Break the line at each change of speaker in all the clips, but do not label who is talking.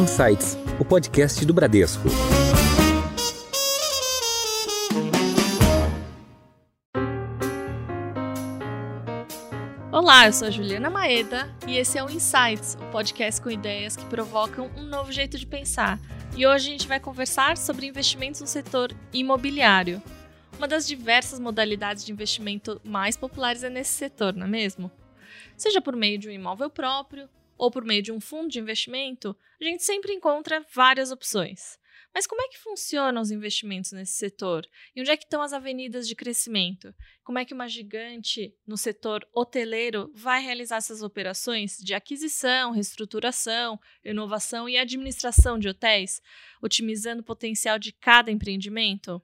Insights, o podcast do Bradesco.
Olá, eu sou a Juliana Maeda e esse é o Insights, o podcast com ideias que provocam um novo jeito de pensar. E hoje a gente vai conversar sobre investimentos no setor imobiliário. Uma das diversas modalidades de investimento mais populares é nesse setor, não é mesmo? Seja por meio de um imóvel próprio ou por meio de um fundo de investimento, a gente sempre encontra várias opções. Mas como é que funcionam os investimentos nesse setor? E onde é que estão as avenidas de crescimento? Como é que uma gigante no setor hoteleiro vai realizar essas operações de aquisição, reestruturação, inovação e administração de hotéis, otimizando o potencial de cada empreendimento?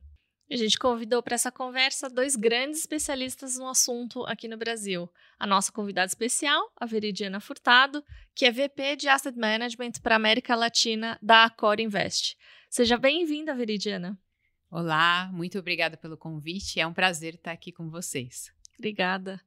A gente convidou para essa conversa dois grandes especialistas no assunto aqui no Brasil. A nossa convidada especial, a Veridiana Furtado, que é VP de Asset Management para a América Latina da Accor Invest. Seja bem-vinda, Veridiana.
Olá, muito obrigada pelo convite. É um prazer estar aqui com vocês.
Obrigada.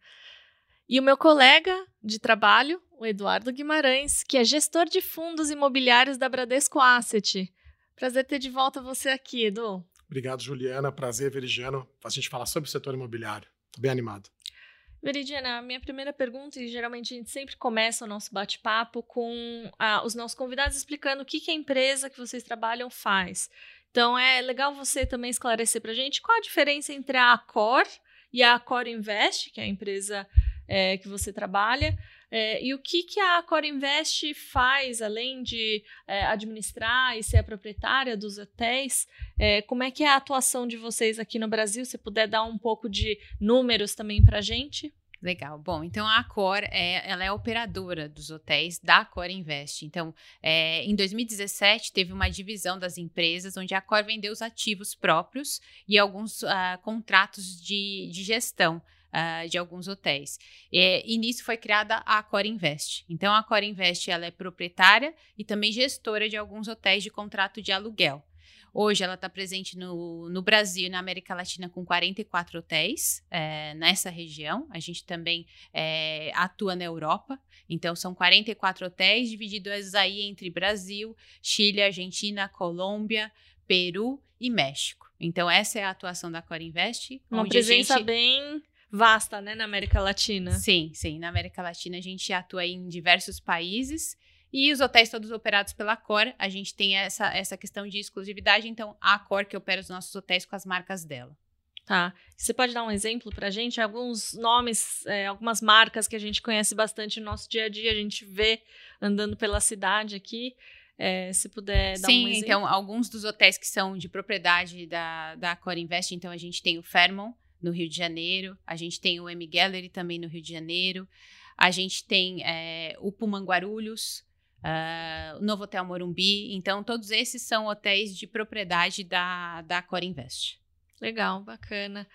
E o meu colega de trabalho, o Eduardo Guimarães, que é gestor de fundos imobiliários da Bradesco Asset. Prazer ter de volta você aqui, Edu.
Obrigado, Juliana. Prazer, Veridiano, a gente falar sobre o setor imobiliário. Estou bem animado.
Veridiana, minha primeira pergunta, e geralmente a gente sempre começa o nosso bate-papo com ah, os nossos convidados explicando o que, que a empresa que vocês trabalham faz. Então é legal você também esclarecer para a gente qual a diferença entre a Accor e a Accor Invest, que é a empresa é, que você trabalha, é, e o que, que a Core Invest faz, além de é, administrar e ser a proprietária dos hotéis? É, como é que é a atuação de vocês aqui no Brasil? Se puder dar um pouco de números também para gente.
Legal. Bom, então a Accor é, ela é operadora dos hotéis da Accor Invest. Então, é, em 2017 teve uma divisão das empresas onde a Accor vendeu os ativos próprios e alguns uh, contratos de, de gestão uh, de alguns hotéis. E, e, nisso foi criada a Core Invest. Então, a Core Invest ela é proprietária e também gestora de alguns hotéis de contrato de aluguel. Hoje ela está presente no, no Brasil e na América Latina com 44 hotéis é, nessa região. A gente também é, atua na Europa. Então são 44 hotéis divididos aí entre Brasil, Chile, Argentina, Colômbia, Peru e México. Então essa é a atuação da Core Invest.
Uma presença gente... bem vasta, né, na América Latina.
Sim, sim. Na América Latina a gente atua em diversos países. E os hotéis todos operados pela Cor, a gente tem essa, essa questão de exclusividade, então a Cor que opera os nossos hotéis com as marcas dela.
Tá. Você pode dar um exemplo para a gente? Alguns nomes, é, algumas marcas que a gente conhece bastante no nosso dia a dia, a gente vê andando pela cidade aqui. É, se puder dar
Sim,
um exemplo.
então, alguns dos hotéis que são de propriedade da, da Core Invest, então a gente tem o Fairmont, no Rio de Janeiro, a gente tem o M Gallery também no Rio de Janeiro, a gente tem é, o Puman Guarulhos, uh, o Novo Hotel Morumbi, então todos esses são hotéis de propriedade da, da Core Invest.
Legal, bacana.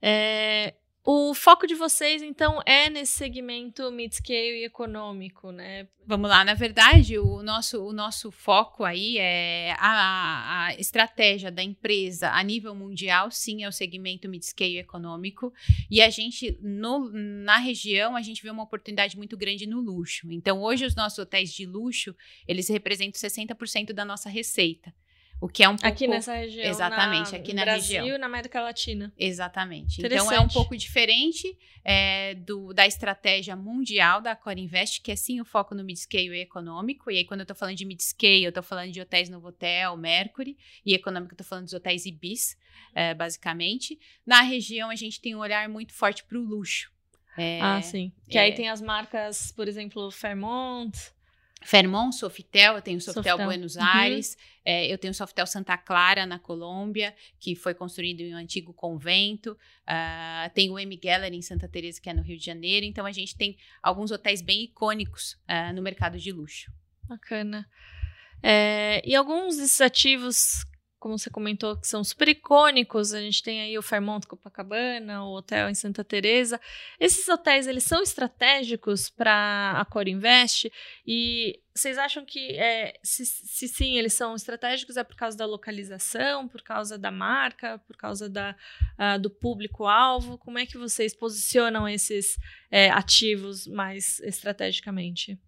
É, o foco de vocês, então, é nesse segmento mid-scale e econômico, né?
Vamos lá, na verdade, o nosso, o nosso foco aí é a, a estratégia da empresa a nível mundial, sim, é o segmento mid-scale econômico. E a gente, no, na região, a gente vê uma oportunidade muito grande no luxo. Então, hoje, os nossos hotéis de luxo, eles representam 60% da nossa receita. O que é um pouco...
Aqui nessa região.
Exatamente,
na,
aqui na
Brasil
região.
e na América Latina.
Exatamente. Então é um pouco diferente é, do, da estratégia mundial da Core Invest, que é sim o foco no mid-scale e econômico. E aí, quando eu tô falando de mid-scale, eu tô falando de hotéis Novotel, Mercury, e econômico, eu tô falando dos hotéis Ibis, é, basicamente. Na região, a gente tem um olhar muito forte para o luxo.
É, ah, sim. Que aí é. tem as marcas, por exemplo, Fairmont.
Fairmont, Sofitel, eu tenho Sofitel, Sofitel. Buenos uhum. Aires, uhum. é, eu tenho Sofitel Santa Clara, na Colômbia, que foi construído em um antigo convento, uh, tem o M Gallery em Santa Teresa, que é no Rio de Janeiro, então a gente tem alguns hotéis bem icônicos uh, no mercado de luxo.
Bacana. É, e alguns desses ativos como você comentou, que são super icônicos. A gente tem aí o Fairmont Copacabana, o hotel em Santa Teresa. Esses hotéis, eles são estratégicos para a Core Invest e vocês acham que é, se, se, sim, eles são estratégicos é por causa da localização, por causa da marca, por causa da, uh, do público-alvo? Como é que vocês posicionam esses é, ativos mais estrategicamente?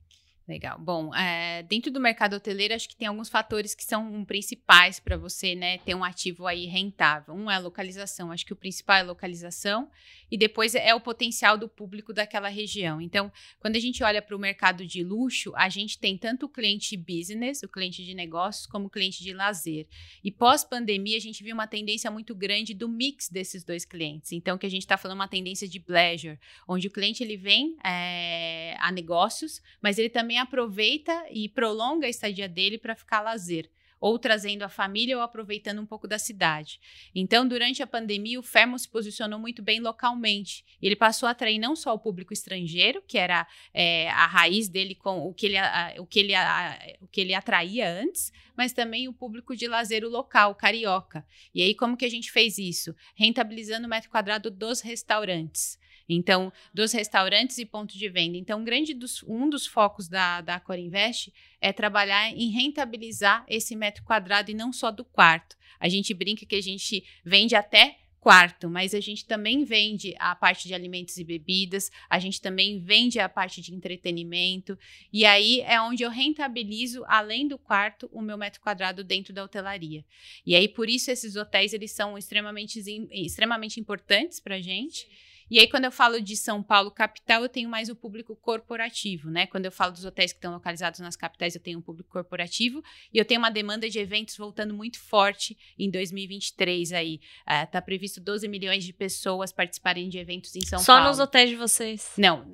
Legal. Bom, é, dentro do mercado hoteleiro, acho que tem alguns fatores que são principais para você né, ter um ativo aí rentável. Um é a localização, acho que o principal é a localização, e depois é o potencial do público daquela região. Então, quando a gente olha para o mercado de luxo, a gente tem tanto o cliente business, o cliente de negócios, como o cliente de lazer. E pós-pandemia, a gente viu uma tendência muito grande do mix desses dois clientes. Então, que a gente está falando uma tendência de pleasure, onde o cliente ele vem é, a negócios, mas ele também aproveita e prolonga a estadia dele para ficar lazer ou trazendo a família ou aproveitando um pouco da cidade. Então, durante a pandemia, o Fermo se posicionou muito bem localmente. Ele passou a atrair não só o público estrangeiro, que era é, a raiz dele com o que ele, a, o, que ele, a, o que ele atraía antes, mas também o público de lazer local, carioca. E aí, como que a gente fez isso? Rentabilizando o metro quadrado dos restaurantes. Então, dos restaurantes e pontos de venda. Então, um, grande dos, um dos focos da, da Invest é trabalhar em rentabilizar esse metro quadrado e não só do quarto. A gente brinca que a gente vende até quarto, mas a gente também vende a parte de alimentos e bebidas, a gente também vende a parte de entretenimento, e aí é onde eu rentabilizo, além do quarto, o meu metro quadrado dentro da hotelaria. E aí, por isso, esses hotéis, eles são extremamente, extremamente importantes para a gente, e aí, quando eu falo de São Paulo capital, eu tenho mais o público corporativo, né? Quando eu falo dos hotéis que estão localizados nas capitais, eu tenho um público corporativo e eu tenho uma demanda de eventos voltando muito forte em 2023 aí. Uh, tá previsto 12 milhões de pessoas participarem de eventos em São
Só
Paulo.
Só nos hotéis de vocês?
Não,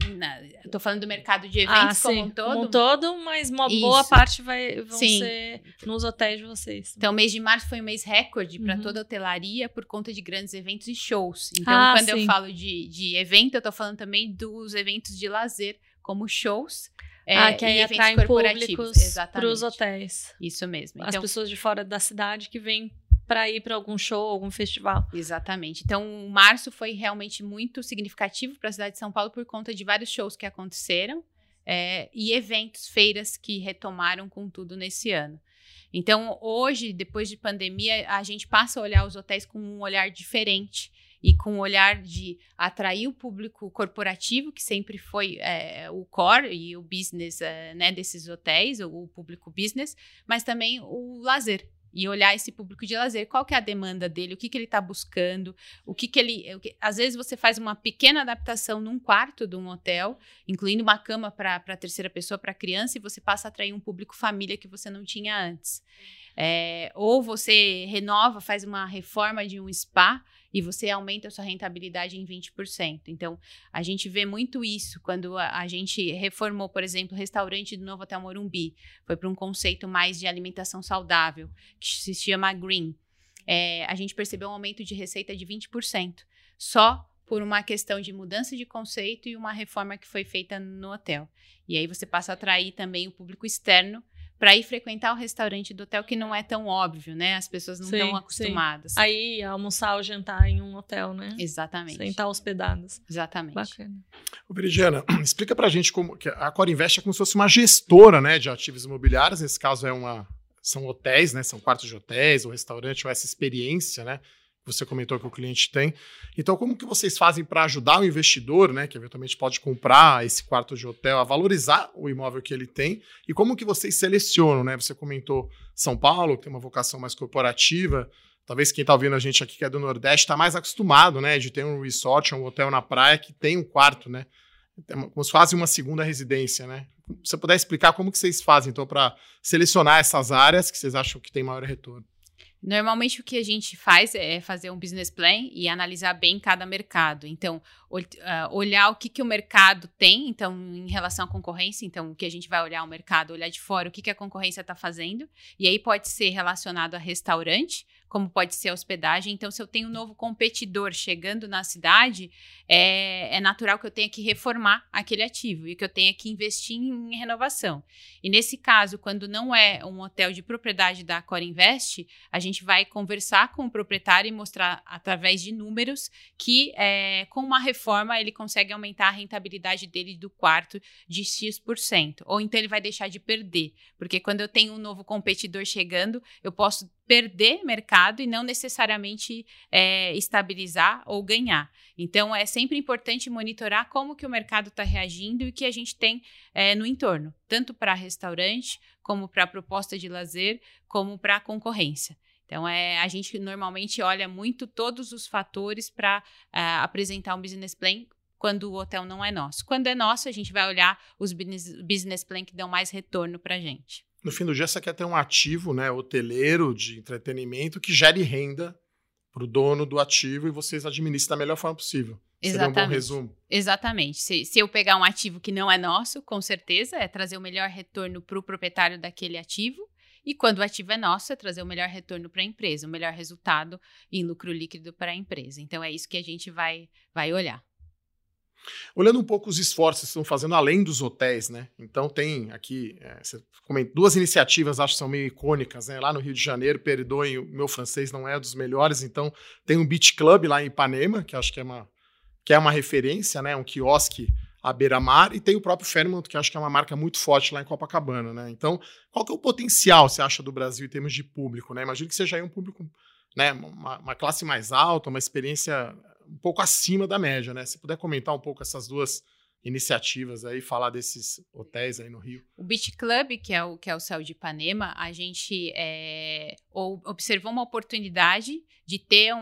tô falando do mercado de eventos ah, como um todo.
Como um todo, mas uma Isso. boa parte vai, vão sim. ser nos hotéis de vocês.
Então, o mês de março foi um mês recorde para uhum. toda a hotelaria por conta de grandes eventos e shows. Então, ah, quando sim. eu falo de de, evento, eu tô falando também dos eventos de lazer, como shows.
É, ah, que aí e atraem públicos para os hotéis.
Isso mesmo.
As então, pessoas de fora da cidade que vêm para ir para algum show, algum festival.
Exatamente. Então, março foi realmente muito significativo para a cidade de São Paulo por conta de vários shows que aconteceram é, e eventos, feiras que retomaram com tudo nesse ano. Então, hoje, depois de pandemia, a gente passa a olhar os hotéis com um olhar diferente e com o olhar de atrair o público corporativo, que sempre foi é, o core e o business é, né, desses hotéis, o, o público business, mas também o lazer, e olhar esse público de lazer, qual que é a demanda dele, o que, que ele está buscando, o que, que ele. O que, às vezes você faz uma pequena adaptação num quarto de um hotel, incluindo uma cama para a terceira pessoa, para criança, e você passa a atrair um público família que você não tinha antes. É, ou você renova, faz uma reforma de um spa e você aumenta a sua rentabilidade em 20%. Então, a gente vê muito isso quando a, a gente reformou, por exemplo, o restaurante do Novo Hotel Morumbi. Foi para um conceito mais de alimentação saudável, que se chama Green. É, a gente percebeu um aumento de receita de 20%, só por uma questão de mudança de conceito e uma reforma que foi feita no hotel. E aí você passa a atrair também o público externo para ir frequentar o restaurante do hotel que não é tão óbvio, né? As pessoas não estão acostumadas.
Sim. Aí almoçar ou jantar em um hotel, né?
Exatamente.
Sem estar hospedadas.
Exatamente.
Bacana.
Ô, Veridiana, explica pra gente como que a Core Invest é como se fosse uma gestora, né, de ativos imobiliários. Nesse caso é uma são hotéis, né? São quartos de hotéis, ou restaurante, ou essa experiência, né? Você comentou que o cliente tem. Então, como que vocês fazem para ajudar o investidor, né, que eventualmente pode comprar esse quarto de hotel, a valorizar o imóvel que ele tem? E como que vocês selecionam, né? Você comentou São Paulo, que tem uma vocação mais corporativa. Talvez quem está ouvindo a gente aqui que é do Nordeste está mais acostumado, né, de ter um resort, um hotel na praia que tem um quarto, né? Como se fazem uma segunda residência, né? Se você puder explicar como que vocês fazem, então, para selecionar essas áreas que vocês acham que tem maior retorno.
Normalmente o que a gente faz é fazer um business plan e analisar bem cada mercado. Então, uh, olhar o que, que o mercado tem, então, em relação à concorrência, então, o que a gente vai olhar o mercado, olhar de fora o que, que a concorrência está fazendo, e aí pode ser relacionado a restaurante, como pode ser a hospedagem. Então, se eu tenho um novo competidor chegando na cidade, é, é, natural que eu tenha que reformar aquele ativo e que eu tenha que investir em, renovação. E nesse caso, quando não é um hotel de propriedade da Core Invest, a gente vai conversar com o proprietário e mostrar através de números que é, com uma reforma ele consegue aumentar a rentabilidade dele do quarto de X%. Ou então ele vai deixar de perder, porque quando eu tenho um novo competidor chegando, eu posso perder mercado e não necessariamente é, estabilizar ou ganhar. Então, é sempre importante monitorar como que o mercado está reagindo e o que a gente tem é, no entorno, tanto para restaurante, como para proposta de lazer, como para concorrência. Então, é, a gente normalmente olha muito todos os fatores para é, apresentar um business plan quando o hotel não é nosso. Quando é nosso, a gente vai olhar os business, business plan que dão mais retorno para a gente.
No fim do dia, você quer ter um ativo né, hoteleiro de entretenimento que gere renda para o dono do ativo e vocês administram da melhor forma possível.
Exatamente.
Seria um bom resumo.
Exatamente. Se, se eu pegar um ativo que não é nosso, com certeza é trazer o melhor retorno para o proprietário daquele ativo. E quando o ativo é nosso, é trazer o melhor retorno para a empresa, o melhor resultado em lucro líquido para a empresa. Então é isso que a gente vai, vai olhar.
Olhando um pouco os esforços que estão fazendo além dos hotéis, né? Então tem aqui é, duas iniciativas, acho que são meio icônicas, né? Lá no Rio de Janeiro, perdoem, o meu francês não é dos melhores, então tem um beach club lá em Ipanema, que acho que é uma, que é uma referência, né? Um quiosque à beira-mar, e tem o próprio Fairmont, que acho que é uma marca muito forte lá em Copacabana, né? Então, qual que é o potencial, você acha, do Brasil em termos de público, né? Imagino que seja aí um público, né? Uma, uma classe mais alta, uma experiência um pouco acima da média, né? Se puder comentar um pouco essas duas iniciativas aí, falar desses hotéis aí no Rio.
O Beach Club, que é o, que é o Céu de Ipanema, a gente é, observou uma oportunidade de ter um,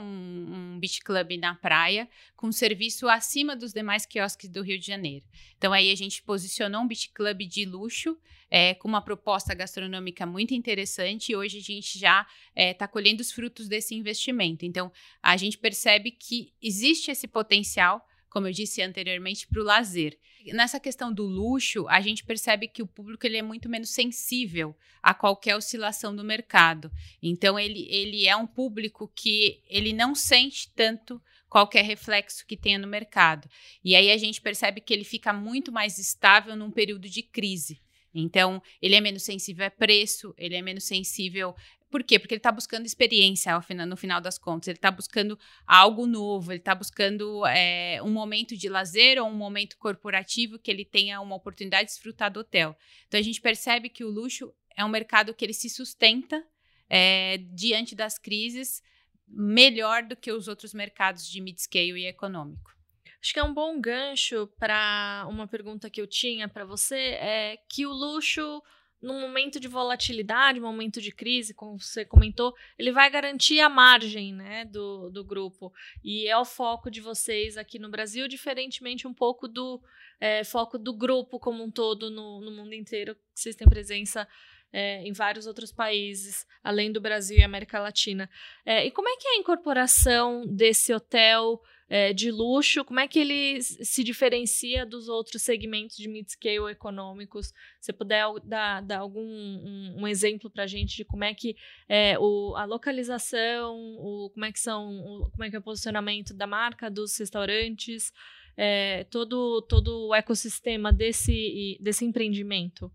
um beach club na praia com serviço acima dos demais quiosques do Rio de Janeiro. Então aí a gente posicionou um beach club de luxo é, com uma proposta gastronômica muito interessante e hoje a gente já está é, tá colhendo os frutos desse investimento. Então a gente percebe que existe esse potencial como eu disse anteriormente, para o lazer. Nessa questão do luxo, a gente percebe que o público ele é muito menos sensível a qualquer oscilação do mercado. Então, ele, ele é um público que ele não sente tanto qualquer reflexo que tenha no mercado. E aí a gente percebe que ele fica muito mais estável num período de crise. Então, ele é menos sensível a preço, ele é menos sensível por quê? Porque ele está buscando experiência no final das contas. Ele está buscando algo novo, ele está buscando é, um momento de lazer ou um momento corporativo que ele tenha uma oportunidade de desfrutar do hotel. Então a gente percebe que o luxo é um mercado que ele se sustenta é, diante das crises melhor do que os outros mercados de mid-scale e econômico.
Acho que é um bom gancho para uma pergunta que eu tinha para você, é que o luxo num momento de volatilidade, momento de crise, como você comentou, ele vai garantir a margem né, do, do grupo. E é o foco de vocês aqui no Brasil, diferentemente um pouco do é, foco do grupo como um todo no, no mundo inteiro, que vocês têm presença é, em vários outros países, além do Brasil e América Latina. É, e como é que é a incorporação desse hotel é, de luxo, como é que ele se diferencia dos outros segmentos de mid-scale econômicos? Se puder dar, dar algum um, um exemplo para a gente de como é que é o, a localização, o, como é que são, o, como é que é o posicionamento da marca, dos restaurantes, é, todo, todo o ecossistema desse, desse empreendimento.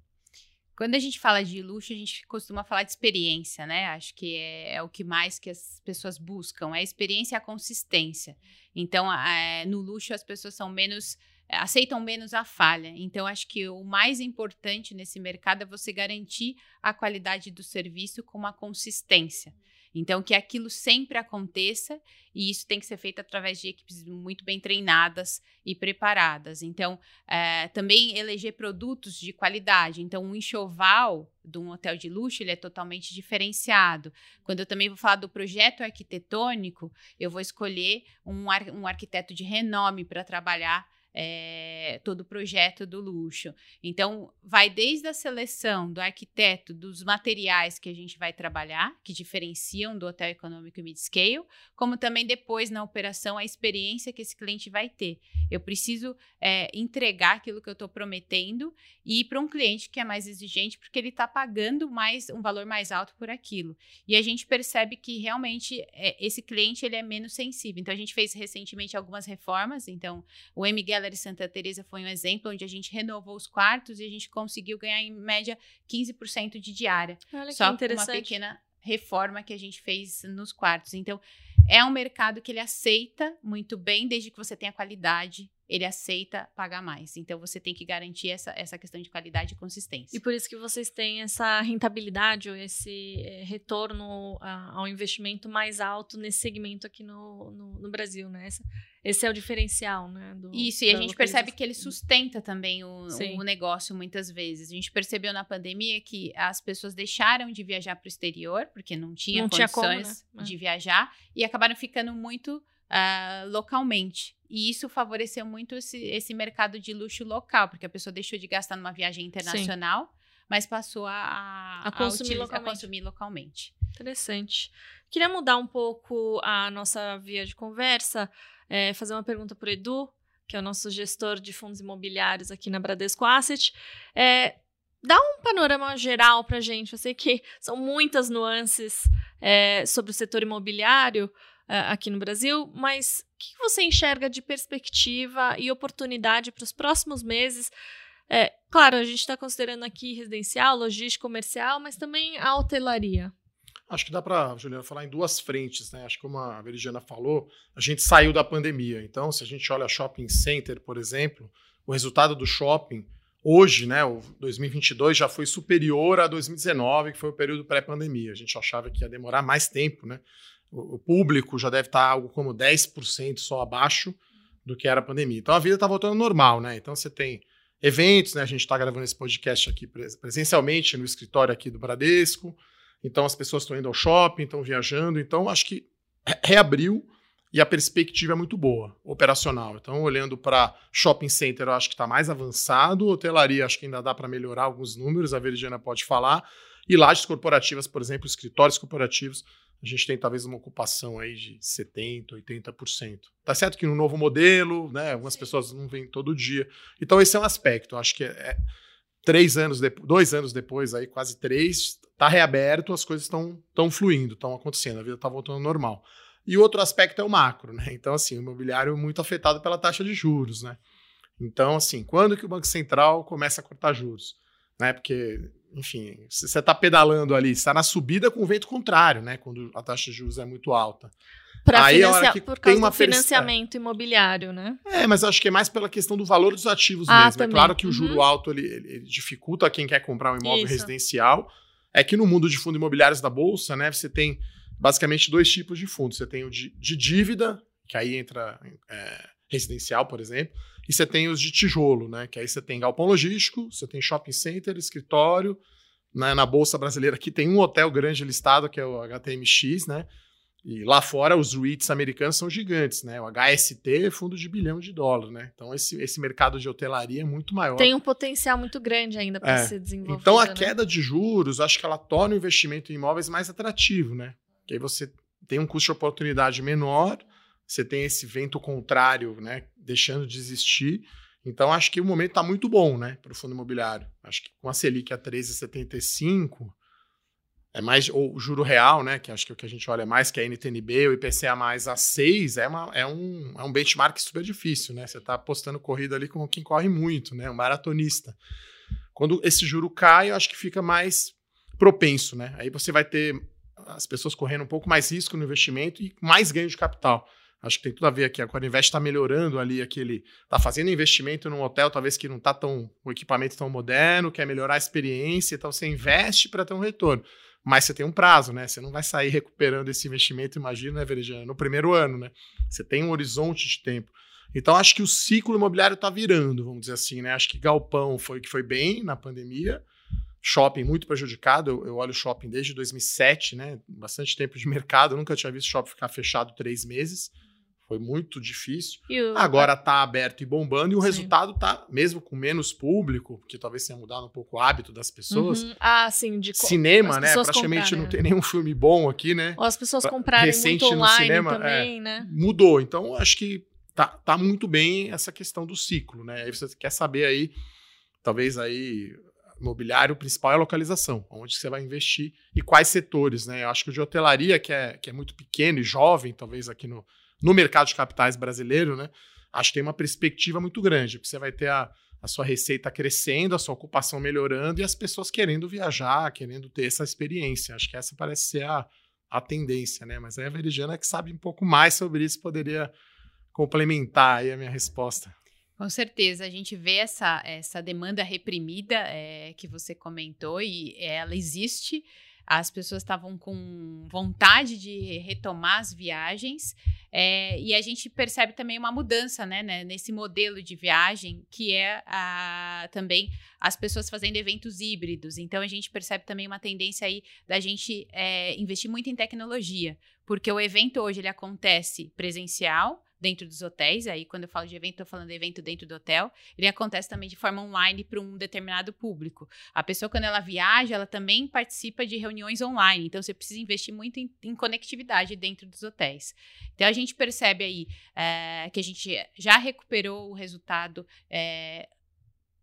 Quando a gente fala de luxo, a gente costuma falar de experiência, né? Acho que é, é o que mais que as pessoas buscam, é a experiência e a consistência. Então, é, no luxo, as pessoas são menos aceitam menos a falha. Então, acho que o mais importante nesse mercado é você garantir a qualidade do serviço com uma consistência. Então, que aquilo sempre aconteça e isso tem que ser feito através de equipes muito bem treinadas e preparadas. Então, é, também eleger produtos de qualidade. Então, um enxoval de um hotel de luxo ele é totalmente diferenciado. Quando eu também vou falar do projeto arquitetônico, eu vou escolher um, ar, um arquiteto de renome para trabalhar é, todo o projeto do luxo. Então, vai desde a seleção do arquiteto, dos materiais que a gente vai trabalhar, que diferenciam do hotel econômico mid-scale, como também depois na operação a experiência que esse cliente vai ter. Eu preciso é, entregar aquilo que eu estou prometendo e ir para um cliente que é mais exigente, porque ele está pagando mais um valor mais alto por aquilo. E a gente percebe que realmente é, esse cliente ele é menos sensível. Então, a gente fez recentemente algumas reformas. Então, o M. Geller e Santa Teresa foi um exemplo onde a gente renovou os quartos e a gente conseguiu ganhar em média 15% de diária.
Olha
só
com
uma pequena reforma que a gente fez nos quartos. Então, é um mercado que ele aceita muito bem, desde que você tenha qualidade ele aceita pagar mais. Então você tem que garantir essa, essa questão de qualidade e consistência.
E por isso que vocês têm essa rentabilidade ou esse é, retorno a, ao investimento mais alto nesse segmento aqui no, no, no Brasil, né? Esse, esse, é o diferencial, né?
Do, isso, e a gente percebe que ele sustenta também o, o, negócio muitas vezes. A gente percebeu na pandemia que as pessoas deixaram de viajar para o exterior, porque não tinha não condições tinha como, né? de é. viajar, e acabaram ficando muito uh, localmente. E isso favoreceu muito esse, esse mercado de luxo local, porque a pessoa deixou de gastar numa viagem internacional, Sim. mas passou a,
a, consumir,
a,
localmente.
a consumir localmente.
Interessante. Queria mudar um pouco a nossa via de conversa, é, fazer uma pergunta para o Edu, que é o nosso gestor de fundos imobiliários aqui na Bradesco Asset. É, dá um panorama geral para a gente. Eu sei que são muitas nuances é, sobre o setor imobiliário, uh, aqui no Brasil, mas o que você enxerga de perspectiva e oportunidade para os próximos meses? É, claro, a gente está considerando aqui residencial, logística, comercial, mas também a hotelaria.
Acho que dá para, Juliana, falar em duas frentes, né? Acho que como a Veridiana falou, a gente saiu da pandemia. Então, se a gente olha shopping center, por exemplo, o resultado do shopping hoje, né, o 2022 já foi superior a 2019, que foi o período pré-pandemia. A gente achava que ia demorar mais tempo, né? O público já deve estar algo como 10% só abaixo do que era a pandemia. Então a vida está voltando normal, né? Então você tem eventos, né? A gente está gravando esse podcast aqui presencialmente no escritório aqui do Bradesco. Então as pessoas estão indo ao shopping, estão viajando. Então acho que reabriu e a perspectiva é muito boa, operacional. Então olhando para shopping center, eu acho que está mais avançado. Hotelaria, acho que ainda dá para melhorar alguns números. A Veridiana pode falar. E lajes corporativas, por exemplo, escritórios corporativos a gente tem talvez uma ocupação aí de 70%, 80%. Tá certo que no novo modelo, né, algumas pessoas não vêm todo dia. Então esse é um aspecto, acho que é, é três anos, depois, dois anos depois, aí quase três, tá reaberto, as coisas estão tão fluindo, estão acontecendo, a vida está voltando ao normal. E outro aspecto é o macro, né? Então, assim, o imobiliário é muito afetado pela taxa de juros, né? Então, assim, quando que o Banco Central começa a cortar juros? Né? Porque enfim, você está pedalando ali, está na subida com o vento contrário, né? Quando a taxa de juros é muito alta.
Para financiar, por causa do financiamento imobiliário, né?
É, mas acho que é mais pela questão do valor dos ativos ah, mesmo. É também. É claro que o juro uhum. alto ele, ele, dificulta quem quer comprar um imóvel Isso. residencial. É que no mundo de fundos imobiliários da Bolsa, né, você tem basicamente dois tipos de fundos. Você tem o de, de dívida, que aí entra é, residencial, por exemplo, e você tem os de tijolo, né? Que aí você tem galpão logístico, você tem shopping center, escritório. Né? Na Bolsa Brasileira aqui tem um hotel grande listado, que é o HTMX, né? E lá fora os REITs americanos são gigantes, né? O HST é fundo de bilhão de dólar, né? Então esse, esse mercado de hotelaria é muito maior.
Tem um potencial muito grande ainda para é. ser desenvolvido.
Então a
né?
queda de juros, acho que ela torna o investimento em imóveis mais atrativo, né? Que aí você tem um custo de oportunidade menor, você tem esse vento contrário, né, deixando de existir. Então, acho que o momento está muito bom né, para o fundo imobiliário. Acho que com a Selic a 13,75, é mais, ou o juro real, né, que acho que o que a gente olha é mais, que é a NTNB, o IPCA mais a 6, é, uma, é, um, é um benchmark super difícil. Né? Você está apostando corrida ali com quem corre muito, né, um maratonista. Quando esse juro cai, eu acho que fica mais propenso. Né? Aí você vai ter as pessoas correndo um pouco mais risco no investimento e mais ganho de capital. Acho que tem tudo a ver aqui. A Corinvest está melhorando ali aquele. Está fazendo investimento num hotel, talvez que não está tão. o equipamento tão moderno, quer melhorar a experiência, então você investe para ter um retorno. Mas você tem um prazo, né? Você não vai sair recuperando esse investimento, imagina, né, Verejana, no primeiro ano, né? Você tem um horizonte de tempo. Então, acho que o ciclo imobiliário está virando, vamos dizer assim, né? Acho que Galpão foi que foi bem na pandemia, shopping muito prejudicado. Eu, eu olho shopping desde 2007, né? Bastante tempo de mercado. Eu nunca tinha visto shopping ficar fechado três meses. Foi muito difícil. O... Agora está aberto e bombando, e o Sim. resultado está, mesmo com menos público, porque talvez tenha mudado um pouco o hábito das pessoas.
Uhum. Ah, sim, de
Cinema, né? Praticamente não tem nenhum filme bom aqui, né?
Ou as pessoas comprarem Recente muito online no cinema, também, é, né?
Mudou. Então, acho que tá, tá muito bem essa questão do ciclo, né? Aí você quer saber aí, talvez aí imobiliário principal é a localização, onde você vai investir e quais setores, né? Eu acho que o de hotelaria, que é, que é muito pequeno e jovem, talvez aqui no, no mercado de capitais brasileiro, né? Acho que tem uma perspectiva muito grande, porque você vai ter a, a sua receita crescendo, a sua ocupação melhorando e as pessoas querendo viajar, querendo ter essa experiência. Acho que essa parece ser a, a tendência, né? Mas aí a Veridiana que sabe um pouco mais sobre isso poderia complementar aí a minha resposta.
Com certeza, a gente vê essa, essa demanda reprimida é, que você comentou e ela existe. As pessoas estavam com vontade de retomar as viagens é, e a gente percebe também uma mudança né, né, nesse modelo de viagem, que é a, também as pessoas fazendo eventos híbridos. Então a gente percebe também uma tendência aí da gente é, investir muito em tecnologia, porque o evento hoje ele acontece presencial, dentro dos hotéis. Aí, quando eu falo de evento, estou falando de evento dentro do hotel. Ele acontece também de forma online para um determinado público. A pessoa, quando ela viaja, ela também participa de reuniões online. Então, você precisa investir muito em, em conectividade dentro dos hotéis. Então, a gente percebe aí é, que a gente já recuperou o resultado é,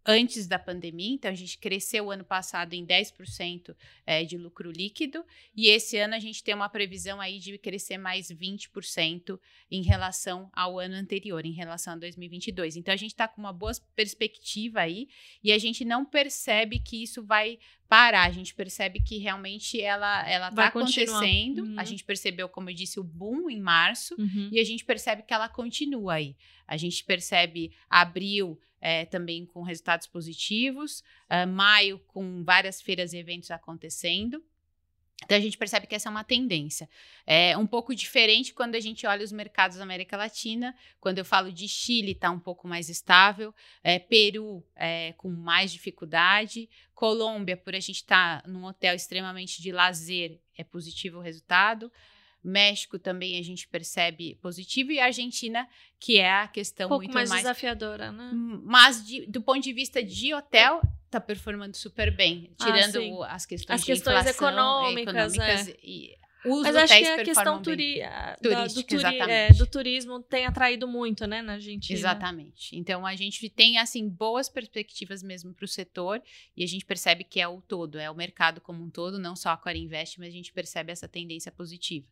antes da pandemia, então a gente cresceu ano passado em 10% é, de lucro líquido, e esse ano a gente tem uma previsão aí de crescer mais 20% em relação ao ano anterior, em relação a 2022. Então a gente está com uma boa perspectiva aí, e a gente não percebe que isso vai parar, a gente percebe que realmente ela ela está acontecendo. Uhum. A gente percebeu, como eu disse, o boom em março, uhum. e a gente percebe que ela continua aí. A gente percebe abril é, também com resultados positivos, uh, maio com várias feiras e eventos acontecendo. Então a gente percebe que essa é uma tendência. É um pouco diferente quando a gente olha os mercados da América Latina. Quando eu falo de Chile, está um pouco mais estável. É, Peru é, com mais dificuldade. Colômbia, por a gente estar tá num hotel extremamente de lazer, é positivo o resultado. México também a gente percebe positivo e a Argentina, que é a questão
um pouco
muito
mais,
mais
desafiadora, né?
Mas de, do ponto de vista de hotel, está performando super bem, ah, tirando ah, as questões
as questões econômicas,
econômicas
é.
e os
Mas
acho
que a questão turi da, do, turi é, do, turismo tem atraído muito, né, na Argentina.
Exatamente. Então a gente tem assim boas perspectivas mesmo para o setor e a gente percebe que é o todo, é o mercado como um todo, não só a Core Invest, mas a gente percebe essa tendência positiva.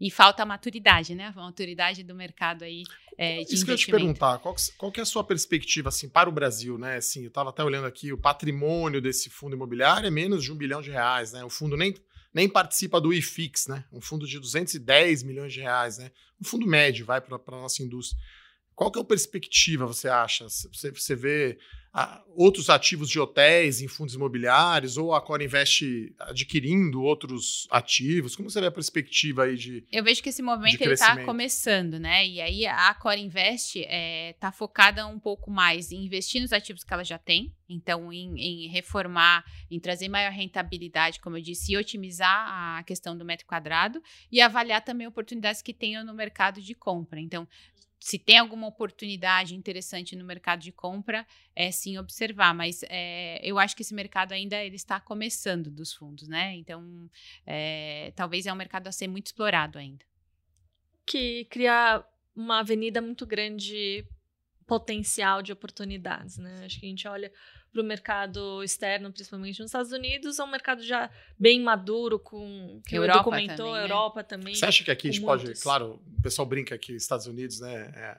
E falta a maturidade, né? A maturidade do mercado aí é, de Isso que eu te
perguntar, qual, qual é a sua perspectiva assim, para o Brasil, né? Assim, eu estava até olhando aqui, o patrimônio desse fundo imobiliário é menos de um bilhão de reais, né? O fundo nem, nem participa do IFIX, né? Um fundo de 210 milhões de reais, né? Um fundo médio, vai para a nossa indústria. Qual que é a perspectiva, você acha? Você, você vê outros ativos de hotéis em fundos imobiliários ou a Core Invest adquirindo outros ativos? Como você vê a perspectiva aí de
Eu vejo que esse movimento está começando, né? E aí a Core Invest está é, tá focada um pouco mais em investir nos ativos que ela já tem, então em, em, reformar, em trazer maior rentabilidade, como eu disse, e otimizar a questão do metro quadrado e avaliar também oportunidades que tenham no mercado de compra. Então, se tem alguma oportunidade interessante no mercado de compra, é sim observar. Mas é, eu acho que esse mercado ainda ele está começando dos fundos, né? Então, é, talvez é um mercado a ser muito explorado ainda.
Que cria uma avenida muito grande potencial de oportunidades, né? Acho que a gente olha para o mercado externo, principalmente nos Estados Unidos, é um mercado já bem maduro, com que Europa o documentou, também, né? Europa também.
Você acha que aqui a gente muitos... pode, claro, o pessoal brinca que Estados Unidos, né? É,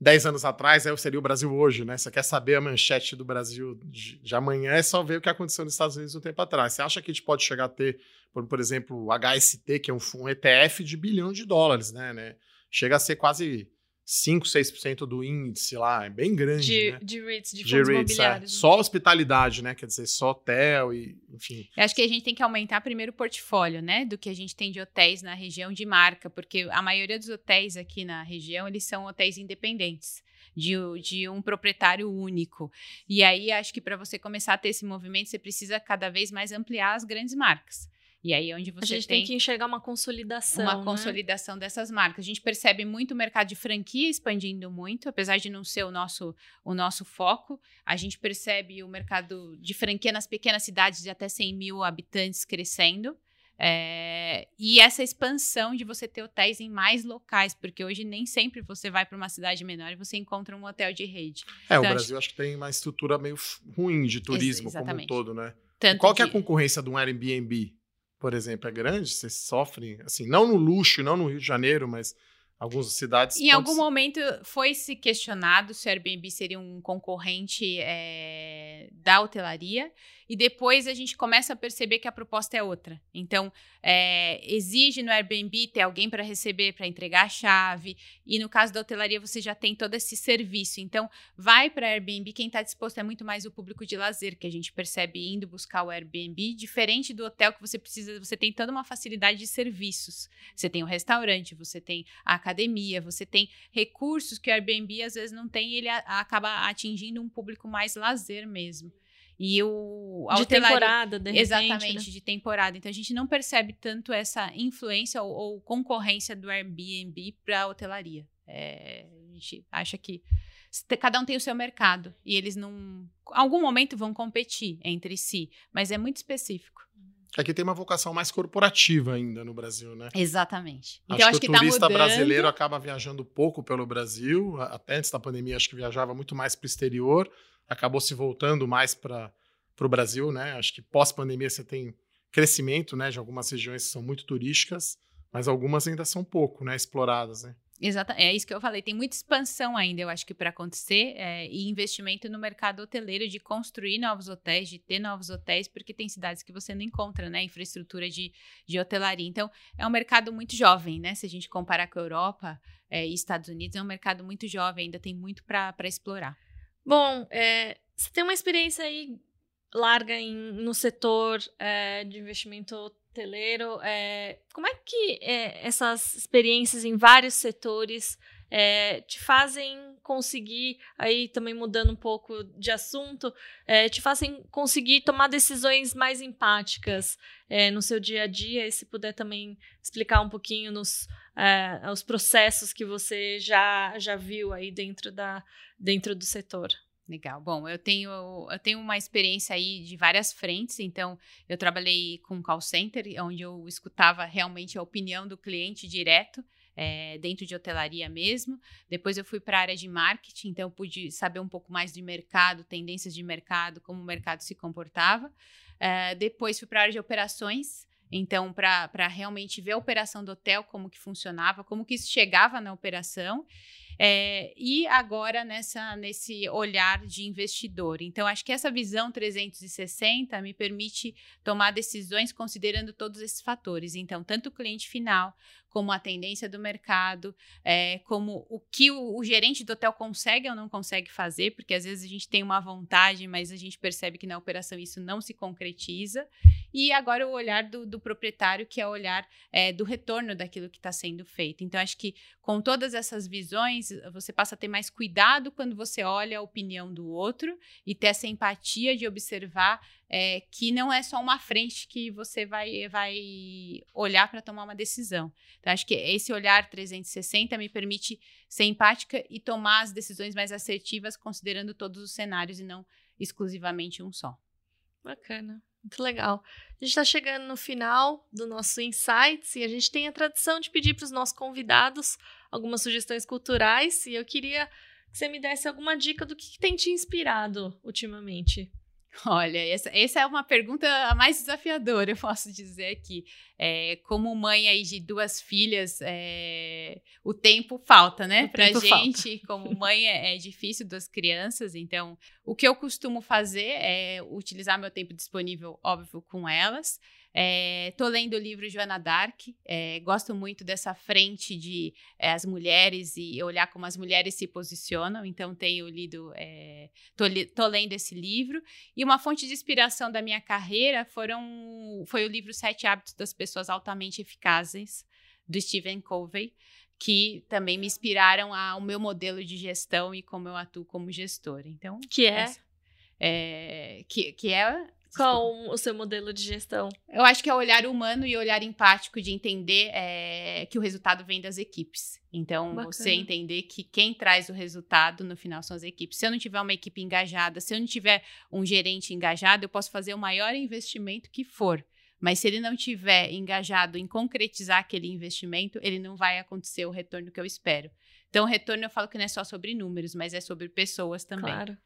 dez anos atrás aí seria o Brasil hoje, né? Você quer saber a manchete do Brasil de, de, amanhã, é só ver o que aconteceu nos Estados Unidos um tempo atrás. Você acha que a gente pode chegar a ter, por, por exemplo, o HST, que é um, um ETF de bilhão de dólares, né? né? Chega a ser quase 5, 6% do índice lá, é bem grande.
De,
né?
de REITs, de fundos de REITs, é. imobiliários.
É. Só hospitalidade, né? Quer dizer, só hotel e, enfim.
Eu acho que a gente tem que aumentar primeiro o portfólio, né? Do que a gente tem de hotéis na região de marca, porque a maioria dos hotéis aqui na região, eles são hotéis independentes. De, de, um proprietário único. E aí, acho que para você começar a ter esse movimento, você precisa cada vez mais ampliar as grandes marcas. E aí é onde você
a gente
tem,
tem que enxergar uma consolidação.
Uma
né?
consolidação dessas marcas. A gente percebe muito o mercado de franquia expandindo muito, apesar de não ser o nosso, o nosso foco. A gente percebe o mercado de franquia nas pequenas cidades de até 100 mil habitantes crescendo. É, e essa expansão de você ter hotéis em mais locais, porque hoje nem sempre você vai para uma cidade menor e você encontra um hotel de rede.
É, então, o Brasil acho... acho que tem uma estrutura meio ruim de turismo como um todo, né? Tanto Qual que é a concorrência de um Airbnb? Por exemplo, é grande, vocês sofrem, assim, não no luxo, não no Rio de Janeiro, mas algumas cidades.
Em algum ser... momento foi se questionado se o Airbnb seria um concorrente é, da hotelaria. E depois a gente começa a perceber que a proposta é outra. Então, é, exige no Airbnb ter alguém para receber, para entregar a chave, e no caso da hotelaria você já tem todo esse serviço. Então, vai para Airbnb quem está disposto é muito mais o público de lazer, que a gente percebe indo buscar o Airbnb, diferente do hotel que você precisa, você tem toda uma facilidade de serviços. Você tem o restaurante, você tem a academia, você tem recursos que o Airbnb às vezes não tem, ele a, acaba atingindo um público mais lazer mesmo. E o
a de temporada, de repente,
exatamente
né?
de temporada. Então a gente não percebe tanto essa influência ou, ou concorrência do Airbnb para a hotelaria. É, a gente acha que cada um tem o seu mercado e eles não, em algum momento vão competir entre si, mas é muito específico.
Aqui tem uma vocação mais corporativa ainda no Brasil, né?
Exatamente.
Então,
Então
acho,
acho
que
que
o
tá
turista
mudando.
brasileiro acaba viajando pouco pelo Brasil. Até antes da pandemia, acho que viajava muito mais para o exterior. Acabou se voltando mais para o Brasil, né? Acho que pós-pandemia você tem crescimento, né? De algumas regiões que são muito turísticas, mas algumas ainda são pouco, né? Exploradas, né?
Exata, é isso que eu falei. Tem muita expansão ainda, eu acho que para acontecer é, e investimento no mercado hoteleiro de construir novos hotéis, de ter novos hotéis, porque tem cidades que você não encontra, né? Infraestrutura de, de hotelaria. Então, é um mercado muito jovem, né? Se a gente comparar com a Europa é, e Estados Unidos, é um mercado muito jovem, ainda tem muito para explorar.
Bom, é, você tem uma experiência aí larga em- no setor é, de investimento hoteleiro. é, como é que essas experiências em vários setores te fazem conseguir, aí também mudando um pouco de assunto, te fazem conseguir tomar decisões mais empáticas no seu dia a dia? E se puder também explicar um pouquinho nos é, os processos que você já, já viu aí dentro da, dentro do setor.
Legal. Bom, eu tenho, eu tenho uma experiência aí de várias frentes. Então, eu trabalhei com call center, onde eu escutava realmente a opinião do cliente direto, é, dentro de hotelaria mesmo. Depois, eu fui para a área de marketing, então eu pude saber um pouco mais de mercado, tendências de mercado, como o mercado se comportava. É, depois, fui para a área de operações. Então, para realmente ver a operação do hotel, como que funcionava, como que isso chegava na operação. É, e agora nessa, nesse olhar de investidor. Então, acho que essa visão 360 me permite tomar decisões considerando todos esses fatores. Então, tanto o cliente final, como a tendência do mercado, é, como o que o, o, gerente do hotel consegue ou não consegue fazer, porque às vezes a gente tem uma vontade, mas a gente percebe que na operação isso não se concretiza. E agora o olhar do, do proprietário, que é o olhar é, do retorno daquilo que está sendo feito. Então, acho que com todas essas visões, você passa a ter mais cuidado quando você olha a opinião do outro e ter essa empatia de observar é, que não é só uma frente que você vai, vai olhar para tomar uma decisão. Então, acho que esse olhar 360 me permite ser empática e tomar as decisões mais assertivas, considerando todos os cenários e não exclusivamente um só.
Bacana. Muito legal. A gente está chegando no final do nosso Insights e a gente tem a tradição de pedir para os nossos convidados algumas sugestões culturais e eu queria que você me desse alguma dica do que, que tem te inspirado ultimamente.
Olha, essa, essa é uma pergunta a mais desafiadora, eu posso dizer aqui. É, como mãe aí de duas filhas, é, o tempo falta, né?
O
Pra gente, como mãe, é, é difícil duas crianças. Então, o que eu costumo fazer é utilizar meu tempo disponível, óbvio, com elas. É, tô lendo o livro Joana Dark, é, gosto muito dessa frente de é, as mulheres e olhar como as mulheres se posicionam, então tenho lido, é, tô, li, tô, lendo esse livro. E uma fonte de inspiração da minha carreira foram, foi o livro Sete Hábitos das Pessoas Altamente Eficazes, do Stephen Covey, que também me inspiraram ao meu modelo de gestão e como eu atuo como gestora. Então,
que é?
Essa, é que, que é
qual o seu modelo de gestão?
Eu acho que é olhar humano e olhar empático de entender é, que o resultado vem das equipes. Então, Bacana. você entender que quem traz o resultado no final são as equipes. Se eu não tiver uma equipe engajada, se eu não tiver um gerente engajado, eu posso fazer o maior investimento que for. Mas se ele não tiver engajado em concretizar aquele investimento, ele não vai acontecer o retorno que eu espero. Então, o retorno eu falo que não é só sobre números, mas é sobre pessoas também.
Claro.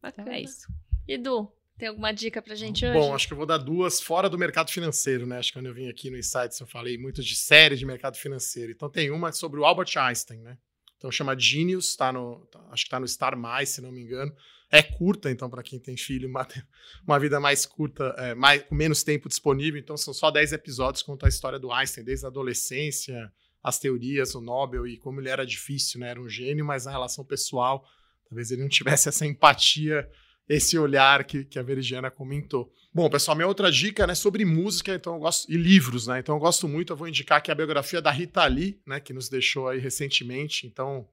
Bacana. Então é isso.
Edu, tem alguma dica pra gente hoje?
Bom, acho que eu vou dar duas fora do mercado financeiro, né? Acho que quando eu vim aqui no Insights eu falei muito de séries de mercado financeiro. Então tem uma sobre o Albert Einstein, né? Então chama Genius, tá no, tá, acho que está no Star Mais, se não me engano. É curta, então, para quem tem filho, uma, uma vida mais curta, é, mais, com menos tempo disponível. Então, são só 10 episódios que contam a história do Einstein, desde a adolescência, as teorias, o Nobel e como ele era difícil, né? Era um gênio, mas na relação pessoal, talvez ele não tivesse essa empatia, esse olhar que, que a Verigiana comentou. Bom, pessoal, minha outra dica é né, sobre música, então gosto e livros, né? Então eu gosto muito, eu vou indicar aqui a biografia da Rita Lee, né, que nos deixou aí recentemente. Então,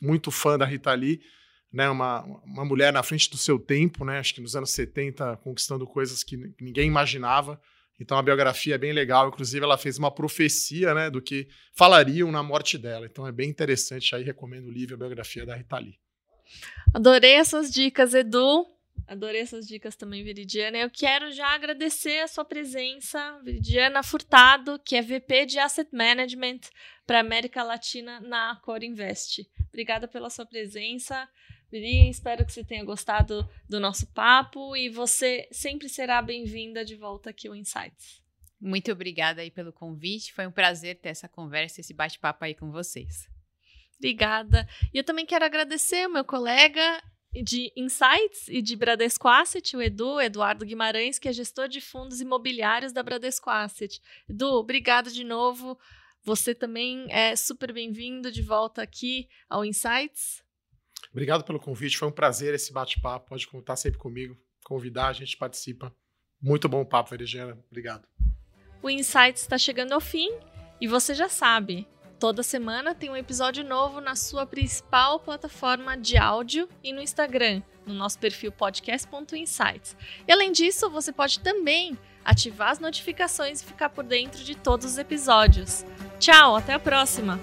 muito fã da Rita Lee né, uma, uma mulher na frente do seu tempo, né, acho que nos anos 70, conquistando coisas que ninguém imaginava. Então a biografia é bem legal, inclusive ela fez uma profecia né, do que falariam na morte dela. Então é bem interessante, aí recomendo o livro, a biografia da Rita Lee.
Adorei essas dicas, Edu. Adorei essas dicas também, Viridiana. Eu quero já agradecer a sua presença, Viridiana Furtado, que é VP de Asset Management para América Latina na Core Invest. Obrigada pela sua presença. Viri, espero que você tenha gostado do nosso papo e você sempre será bem-vinda de volta aqui ao Insights.
Muito obrigada aí pelo convite. Foi um prazer ter essa conversa, esse bate-papo aí com vocês.
Obrigada. E eu também quero agradecer o meu colega de Insights e de Bradesco Asset, o Edu, Eduardo Guimarães, que é gestor de fundos imobiliários da Bradesco Asset. Edu, obrigado de novo. Você também é super bem-vindo de volta aqui ao Insights.
Obrigado pelo convite, foi um prazer esse bate-papo. Pode contar sempre comigo, convidar, a gente participa. Muito bom papo, Verigiana. Obrigado.
O Insights está chegando ao fim e você já sabe. Toda semana tem um episódio novo na sua principal plataforma de áudio e no Instagram, no nosso perfil podcast.insights. E além disso, você pode também ativar as notificações e ficar por dentro de todos os episódios. Tchau, até a próxima!